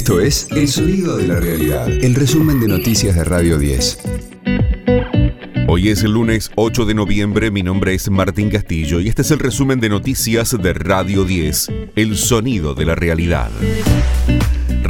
Esto es El Sonido de la Realidad, el resumen de noticias de Radio 10. Hoy es el lunes 8 de noviembre, mi nombre es Martín Castillo y este es el resumen de noticias de Radio 10, El Sonido de la Realidad.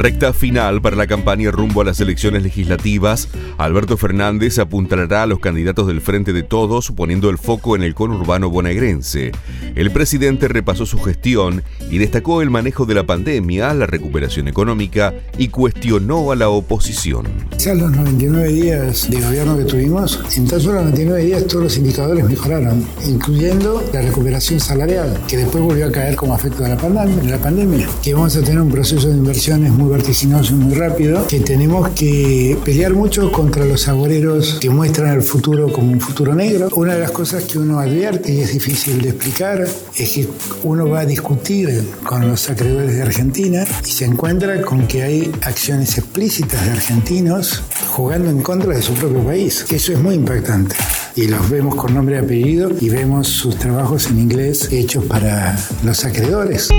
Recta final para la campaña rumbo a las elecciones legislativas. Alberto Fernández apuntará a los candidatos del Frente de Todos, poniendo el foco en el conurbano bonaerense. El presidente repasó su gestión y destacó el manejo de la pandemia, la recuperación económica y cuestionó a la oposición. Ya los 99 días de gobierno que tuvimos, en tan solo 99 días todos los indicadores mejoraron, incluyendo la recuperación salarial, que después volvió a caer como efecto de la pandemia, de la pandemia que vamos a tener un proceso de inversiones muy vertiginoso y muy rápido, que tenemos que pelear mucho contra los agoreros que muestran el futuro como un futuro negro. Una de las cosas que uno advierte y es difícil de explicar es que uno va a discutir con los acreedores de Argentina y se encuentra con que hay acciones explícitas de argentinos jugando en contra de su propio país. Eso es muy impactante y los vemos con nombre y apellido y vemos sus trabajos en inglés hechos para los acreedores.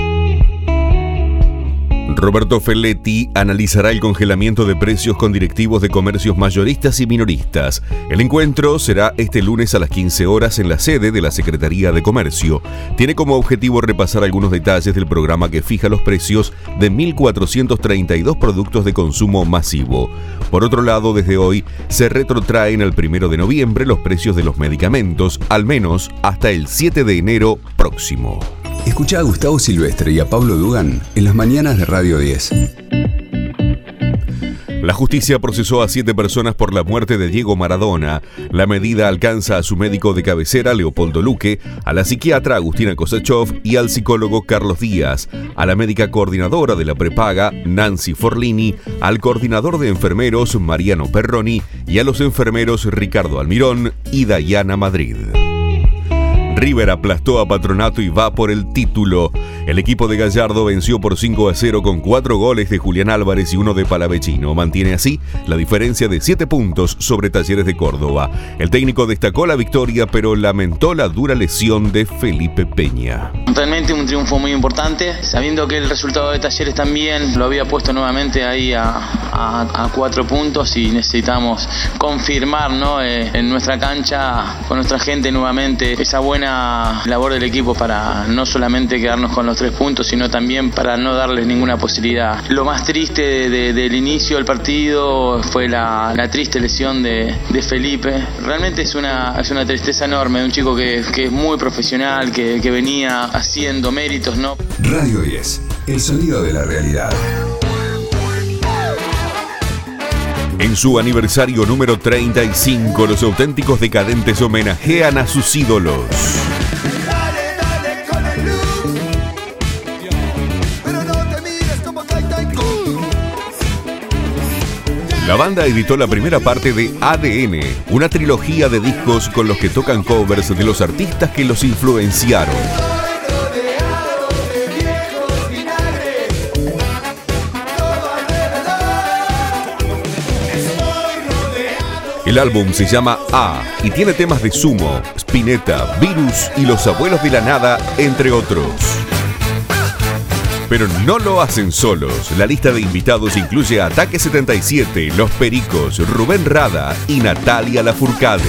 Roberto Felletti analizará el congelamiento de precios con directivos de comercios mayoristas y minoristas. El encuentro será este lunes a las 15 horas en la sede de la Secretaría de Comercio. Tiene como objetivo repasar algunos detalles del programa que fija los precios de 1.432 productos de consumo masivo. Por otro lado, desde hoy se retrotraen al primero de noviembre los precios de los medicamentos, al menos hasta el 7 de enero próximo. Escucha a Gustavo Silvestre y a Pablo Dugan en las mañanas de Radio 10. La justicia procesó a siete personas por la muerte de Diego Maradona. La medida alcanza a su médico de cabecera, Leopoldo Luque, a la psiquiatra Agustina Kosachov y al psicólogo Carlos Díaz, a la médica coordinadora de la prepaga, Nancy Forlini, al coordinador de enfermeros, Mariano Perroni, y a los enfermeros Ricardo Almirón y Dayana Madrid. River aplastó a Patronato y va por el título. El equipo de Gallardo venció por 5 a 0 con 4 goles de Julián Álvarez y uno de Palavecino. Mantiene así la diferencia de 7 puntos sobre Talleres de Córdoba. El técnico destacó la victoria, pero lamentó la dura lesión de Felipe Peña. Realmente un triunfo muy importante, sabiendo que el resultado de Talleres también lo había puesto nuevamente ahí a, 4 puntos y necesitamos confirmar. Eh, en nuestra cancha, con nuestra gente nuevamente, esa buena labor del equipo para no solamente quedarnos con los tres puntos, sino también para no darles ninguna posibilidad. Lo más triste del inicio del partido fue la, triste lesión de, Felipe. Realmente es una, es una tristeza enorme, un chico que, es muy profesional, que, que venía haciendo méritos, ¿no? Radio 10, el sonido de la realidad. En su aniversario número 35, los auténticos decadentes homenajean a sus ídolos. La banda editó la primera parte de ADN, una trilogía de discos con los que tocan covers de los artistas que los influenciaron. El álbum se llama A y tiene temas de Sumo, Spinetta, Virus y Los Abuelos de la Nada, entre otros. Pero no lo hacen solos. La lista de invitados incluye a Ataque 77, Los Pericos, Rubén Rada y Natalia Lafourcade.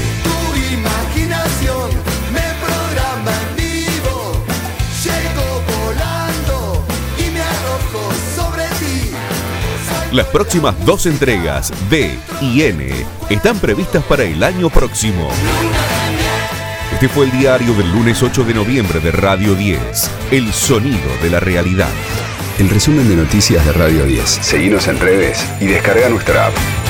Las próximas dos entregas, D y N, están previstas para el año próximo. Este fue el diario del lunes 8 de noviembre de Radio 10, El Sonido de la Realidad. El resumen de noticias de Radio 10. Seguimos en redes y descarga nuestra app.